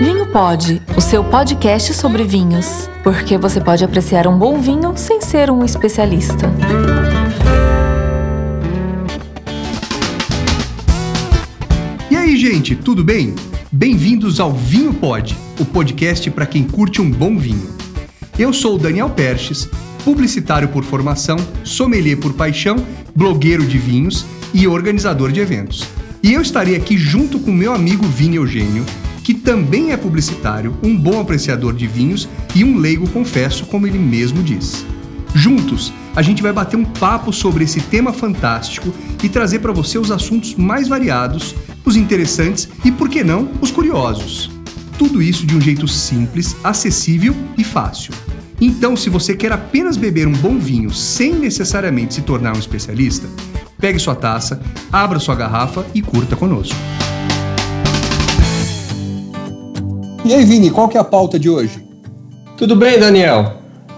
Vinho Pode, o seu podcast sobre vinhos, porque você pode apreciar um bom vinho sem ser um especialista. E aí, gente, tudo bem? Bem-vindos ao Vinho Pod, o podcast para quem curte um bom vinho. Eu sou o Daniel Perches, publicitário por formação, sommelier por paixão, blogueiro de vinhos e organizador de eventos. E eu estarei aqui junto com meu amigo Vini Eugênio, que também é publicitário, um bom apreciador de vinhos e um leigo, confesso, como ele mesmo diz. Juntos, a gente vai bater um papo sobre esse tema fantástico e trazer para você os assuntos mais variados, os interessantes e, por que não, os curiosos. Tudo isso de um jeito simples, acessível e fácil. Então, se você quer apenas beber um bom vinho sem necessariamente se tornar um especialista, pegue sua taça, abra sua garrafa e curta conosco. E aí, Vini, qual que é a pauta de hoje? Tudo bem, Daniel?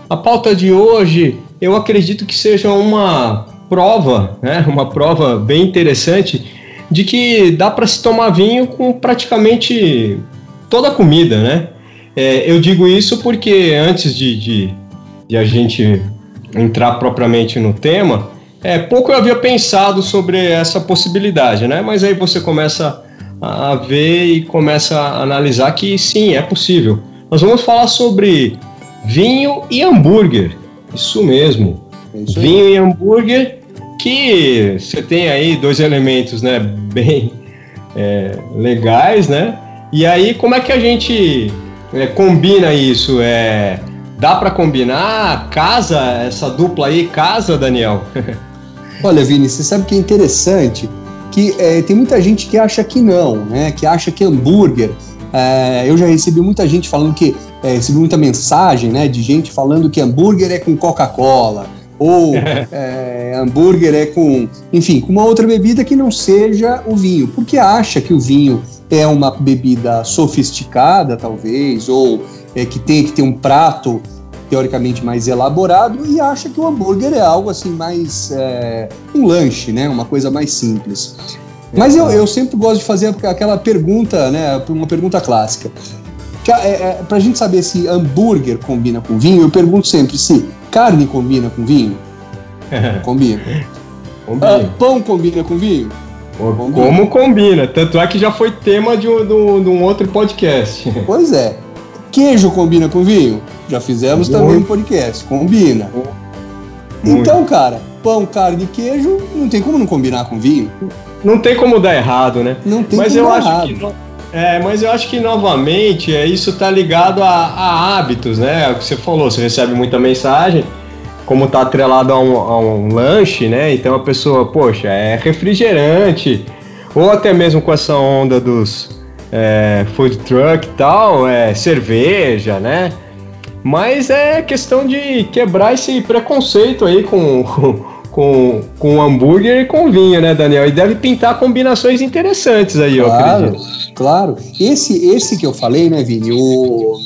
A pauta de hoje, eu acredito que seja uma prova, né? Uma prova bem interessante de que dá para se tomar vinho com praticamente toda a comida, né? É, eu digo isso porque antes de, de, de, a gente entrar propriamente no tema, é, pouco eu havia pensado sobre essa possibilidade, né? Mas aí você começa a ver e começa a analisar que sim, é possível. Nós vamos falar sobre vinho e hambúrguer. Isso mesmo. É isso vinho e hambúrguer, que você tem aí dois elementos, né, bem é, legais, né? E aí, como é que a gente é, combina isso? É, dá para combinar? Casa essa dupla aí? Casa, Daniel? Olha, Vini, você sabe que é interessante que é, tem muita gente que acha que não, né? Que acha que hambúrguer. É, eu já recebi muita gente falando que é, recebi muita mensagem, né? De gente falando que hambúrguer é com Coca-Cola ou é, hambúrguer é com, enfim, com uma outra bebida que não seja o vinho, porque acha que o vinho é uma bebida sofisticada, talvez, ou é, que tem que ter um prato teoricamente mais elaborado e acha que o hambúrguer é algo assim mais é, um lanche, né? Uma coisa mais simples. Mas eu, eu sempre gosto de fazer aquela pergunta, né? Uma pergunta clássica. É, é, pra gente saber se hambúrguer combina com vinho, eu pergunto sempre se carne combina com vinho. combina. combina. Ah, pão combina com vinho? Combina. Como combina? Tanto é que já foi tema de um, de um, de um outro podcast. Pois é. Queijo combina com vinho? Já fizemos Muito. também um podcast. Combina. Muito. Então, cara, pão, carne e queijo não tem como não combinar com vinho. Não tem como dar errado, né? Não tem mas como eu dar acho errado. Que, é, mas eu acho que novamente é, isso tá ligado a, a hábitos, né? É o que você falou, você recebe muita mensagem, como tá atrelado a um, a um lanche, né? Então a pessoa, poxa, é refrigerante, ou até mesmo com essa onda dos é, food truck e tal, é, cerveja, né? Mas é questão de quebrar esse preconceito aí com, com, com hambúrguer e com vinho, né, Daniel? E deve pintar combinações interessantes aí, claro, eu acredito. Claro. Esse, esse que eu falei, né, Vini, o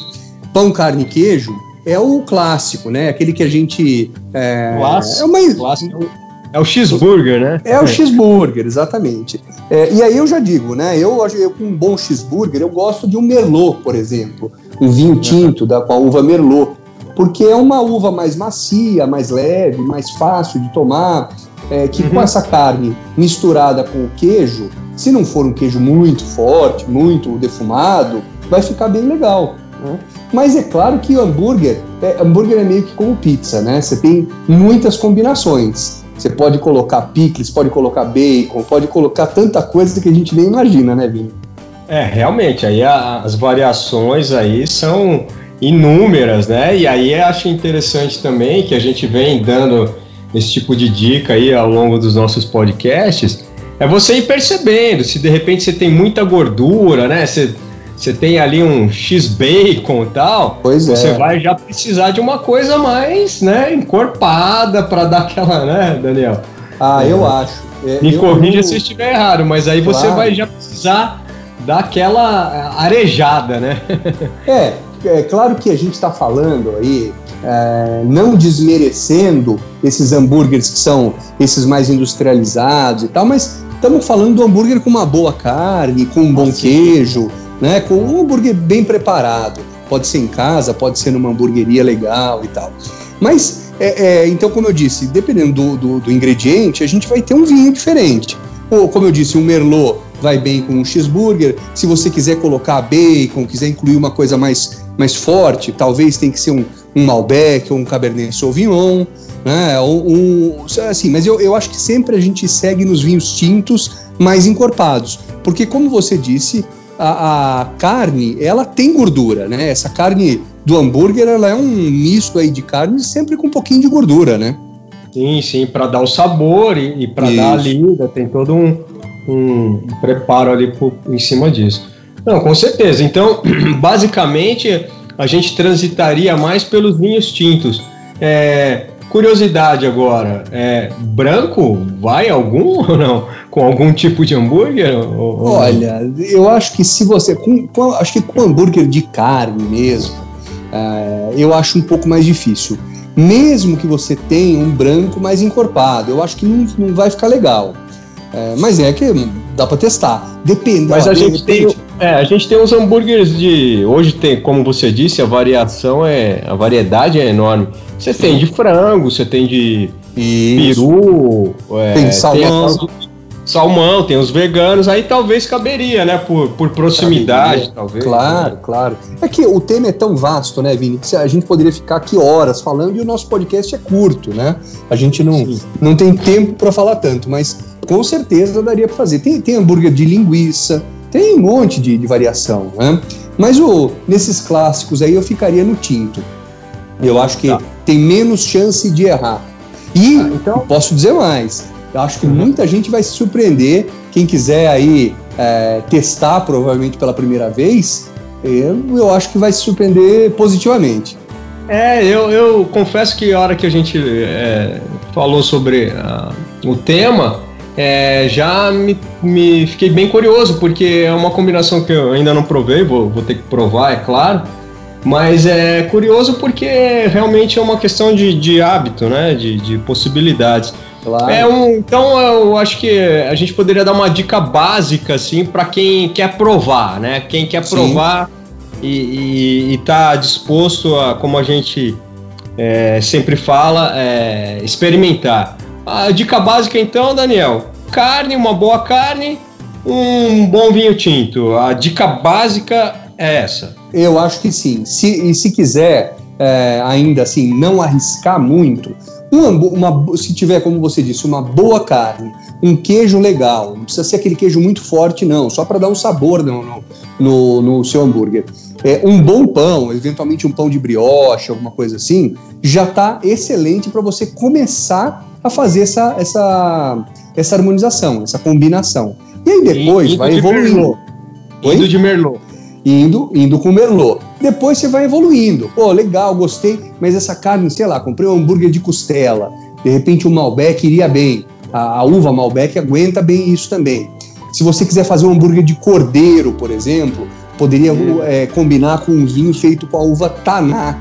pão, carne e queijo, é o clássico, né? Aquele que a gente. É, clássico, é uma, clássico. É o cheeseburger, né? É o cheeseburger, exatamente. É, e aí eu já digo, né? Eu, eu com um bom cheeseburger, eu gosto de um merlot, por exemplo, um vinho tinto da com a uva merlot, porque é uma uva mais macia, mais leve, mais fácil de tomar, é, que uhum. com essa carne misturada com o queijo, se não for um queijo muito forte, muito defumado, vai ficar bem legal. Né? Mas é claro que o hambúrguer, é, hambúrguer é meio que como pizza, né? Você tem muitas combinações. Você pode colocar picles, pode colocar bacon, pode colocar tanta coisa que a gente nem imagina, né, Vini? É, realmente, aí a, as variações aí são inúmeras, né? E aí acho interessante também que a gente vem dando esse tipo de dica aí ao longo dos nossos podcasts, é você ir percebendo se de repente você tem muita gordura, né? Você você tem ali um X-Bacon e tal, pois é. você vai já precisar de uma coisa mais, né, encorpada para dar aquela, né, Daniel? Ah, é. eu acho. É, Me eu, corrija eu... se eu estiver errado, mas aí claro. você vai já precisar daquela arejada, né? é, é claro que a gente está falando aí, é, não desmerecendo esses hambúrgueres que são esses mais industrializados e tal, mas estamos falando do hambúrguer com uma boa carne, com um bom queijo, né? Com um hambúrguer bem preparado. Pode ser em casa, pode ser numa hamburgueria legal e tal. Mas, é, é, então, como eu disse, dependendo do, do, do, ingrediente, a gente vai ter um vinho diferente. Ou, como eu disse, um Merlot vai bem com um cheeseburger. Se você quiser colocar bacon, quiser incluir uma coisa mais, mais forte, talvez tem que ser um, um Malbec ou um Cabernet Sauvignon, né? Assim, mas eu, eu acho que sempre a gente segue nos vinhos tintos mais encorpados. Porque, como você disse, a, a, carne, ela tem gordura, né? Essa carne do hambúrguer, ela é um misto aí de carne sempre com um pouquinho de gordura, né? Sim, sim, para dar o sabor e, e para dar a lida, tem todo um, um preparo ali por, em cima disso. Não, com certeza. Então, basicamente, a gente transitaria mais pelos vinhos tintos. É, curiosidade agora, é, branco vai algum ou não? Com algum tipo de hambúrguer? Ou, Olha, eu acho que se você. Com, com, acho que com hambúrguer de carne mesmo, é, eu acho um pouco mais difícil. Mesmo que você tenha um branco mais encorpado, eu acho que não, não vai ficar legal. É, mas é que dá para testar. Depende. Mas a gente tem, é, a gente tem uns hambúrgueres de hoje tem, como você disse, a variação é, a variedade é enorme. Você tem de frango, você tem de Isso. peru, é, tem salmão. Tem salmão, tem os veganos, aí talvez caberia, né? Por, por proximidade, caberia. talvez. Claro, né? claro. É que o tema é tão vasto, né, Vini? Que a gente poderia ficar aqui horas falando e o nosso podcast é curto, né? A gente não, não tem tempo para falar tanto, mas com certeza daria para fazer. Tem, tem hambúrguer de linguiça, tem um monte de, de variação, né? Mas o, nesses clássicos aí eu ficaria no tinto. Eu acho que tá. tem menos chance de errar. E ah, então... posso dizer mais eu acho que muita gente vai se surpreender. Quem quiser aí é, testar, provavelmente pela primeira vez, eu, eu acho que vai se surpreender positivamente. É, eu, eu confesso que a hora que a gente é, falou sobre uh, o tema, é, já me, me, fiquei bem curioso, porque é uma combinação que eu ainda não provei, vou, vou ter que provar, é claro. Mas é curioso porque realmente é uma questão de, de hábito, né? De, de possibilidades. Claro. É um, então eu acho que a gente poderia dar uma dica básica assim para quem quer provar, né? Quem quer provar e, está disposto a, como a gente é, sempre fala, é, experimentar. A dica básica então, Daniel, carne, uma boa carne, um bom vinho tinto. A dica básica é essa. Eu acho que sim. Se, e se quiser é, ainda assim não arriscar muito uma, uma, se tiver, como você disse, uma boa carne, um queijo legal, não precisa ser aquele queijo muito forte, não, só para dar um sabor no, no, no, no seu hambúrguer. É, um bom pão, eventualmente um pão de brioche, alguma coisa assim, já está excelente para você começar a fazer essa, essa, essa harmonização, essa combinação. E aí depois vai evoluindo. Indo de Merlot indo, indo com Merlot. Depois você vai evoluindo. Pô, legal, gostei, mas essa carne, sei lá, comprei um hambúrguer de costela. De repente o Malbec iria bem. A, a uva Malbec aguenta bem isso também. Se você quiser fazer um hambúrguer de cordeiro, por exemplo, poderia é, combinar com um vinho feito com a uva Taná.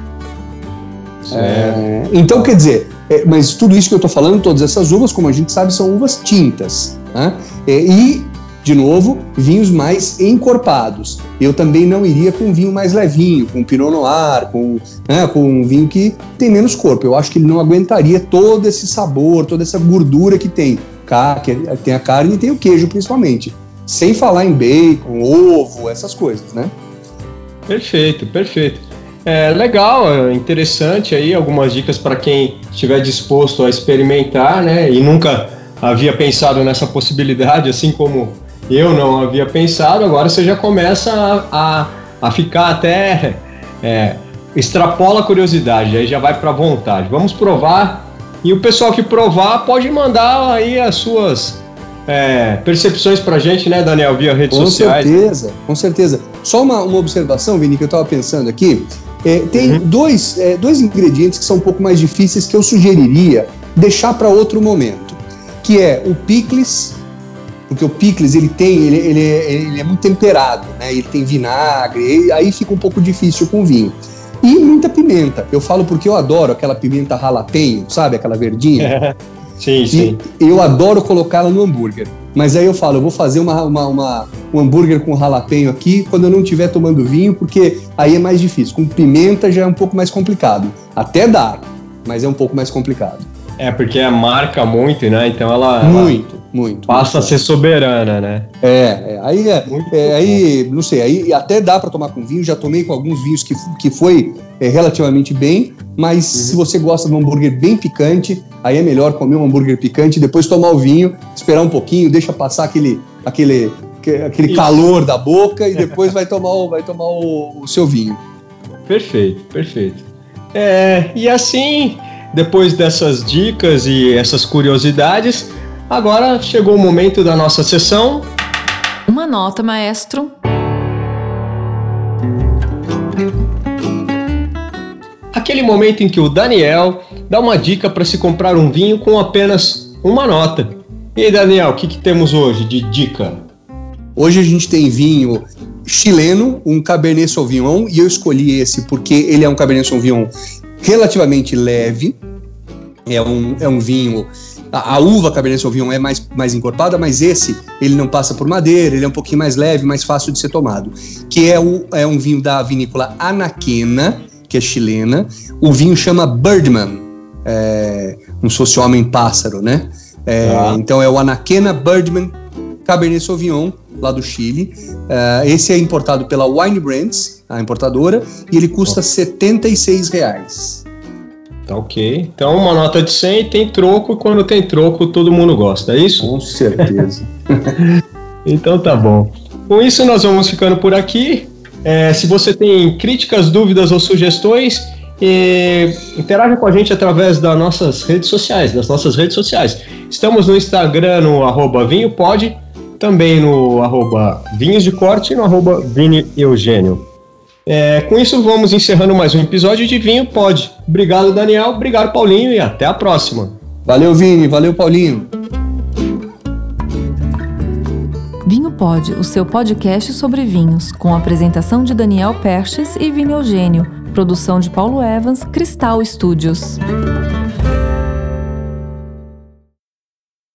É, então, quer dizer, é, mas tudo isso que eu estou falando, todas essas uvas, como a gente sabe, são uvas tintas. Né? É, e de novo, vinhos mais encorpados. Eu também não iria com vinho mais levinho, com Pinot Noir, com, né, com um vinho que tem menos corpo. Eu acho que ele não aguentaria todo esse sabor, toda essa gordura que tem. Tem a carne e tem o queijo, principalmente. Sem falar em bacon, ovo, essas coisas, né? Perfeito, perfeito. É legal, é interessante aí, algumas dicas para quem estiver disposto a experimentar, né? E nunca havia pensado nessa possibilidade, assim como eu não havia pensado, agora você já começa a, a, a ficar até. É, extrapola a curiosidade, aí já vai para vontade. Vamos provar. E o pessoal que provar pode mandar aí as suas é, percepções pra gente, né, Daniel, via redes com sociais. Com certeza, com certeza. Só uma, uma observação, Vini, que eu estava pensando aqui. É, tem uhum. dois, é, dois ingredientes que são um pouco mais difíceis que eu sugeriria deixar para outro momento, que é o picles porque o picles ele tem, ele, ele, é, ele é muito temperado, né? Ele tem vinagre, aí fica um pouco difícil com vinho. E muita pimenta. Eu falo porque eu adoro aquela pimenta ralapenho, sabe? Aquela verdinha. sim, sim. E eu adoro colocá-la no hambúrguer. Mas aí eu falo, eu vou fazer uma, uma, uma, um hambúrguer com jalapeño aqui quando eu não estiver tomando vinho, porque aí é mais difícil. Com pimenta já é um pouco mais complicado. Até dá, mas é um pouco mais complicado. É, porque marca muito, né? Então ela. Muito, ela muito. Passa muito. a ser soberana, né? É, é aí, é, é aí, não sei, aí até dá para tomar com vinho. Já tomei com alguns vinhos que, que foi é, relativamente bem, mas uhum. se você gosta de um hambúrguer bem picante, aí é melhor comer um hambúrguer picante, depois tomar o vinho, esperar um pouquinho, deixa passar aquele, aquele, aquele calor da boca e depois vai tomar, o, vai tomar o, o seu vinho. Perfeito, perfeito. É, e assim depois dessas dicas e essas curiosidades, agora chegou o momento da nossa sessão. Uma nota, maestro. Aquele momento em que o Daniel dá uma dica para se comprar um vinho com apenas uma nota. E aí, Daniel, o que, que temos hoje de dica? Hoje a gente tem vinho chileno, um Cabernet Sauvignon, e eu escolhi esse porque ele é um Cabernet Sauvignon relativamente leve. É um, é um vinho. A, a uva Cabernet Sauvignon é mais, mais encorpada, mas esse ele não passa por madeira, ele é um pouquinho mais leve, mais fácil de ser tomado. Que é, o, é um vinho da vinícola Anaquena, que é chilena. O vinho chama Birdman, é, um fosse homem pássaro, né? É, ah. Então é o Anaquena Birdman Cabernet Sauvignon, lá do Chile. Uh, esse é importado pela Wine Brands, a importadora, e ele custa oh. 76 reais. Tá ok. Então, uma nota de 100 tem troco, quando tem troco todo mundo gosta, é isso? Com certeza. então tá bom. Com isso, nós vamos ficando por aqui. É, se você tem críticas, dúvidas ou sugestões, interaja com a gente através das nossas redes sociais, das nossas redes sociais. Estamos no Instagram, no arroba vinhopod, também no arroba vinhos de corte e no arroba Vini Eugênio. É, com isso, vamos encerrando mais um episódio de Vinho Pod. Obrigado, Daniel. Obrigado, Paulinho. E até a próxima. Valeu, Vini. Valeu, Paulinho. Vinho Pod, o seu podcast sobre vinhos, com a apresentação de Daniel Perches e Vini Eugênio. Produção de Paulo Evans, Cristal Studios.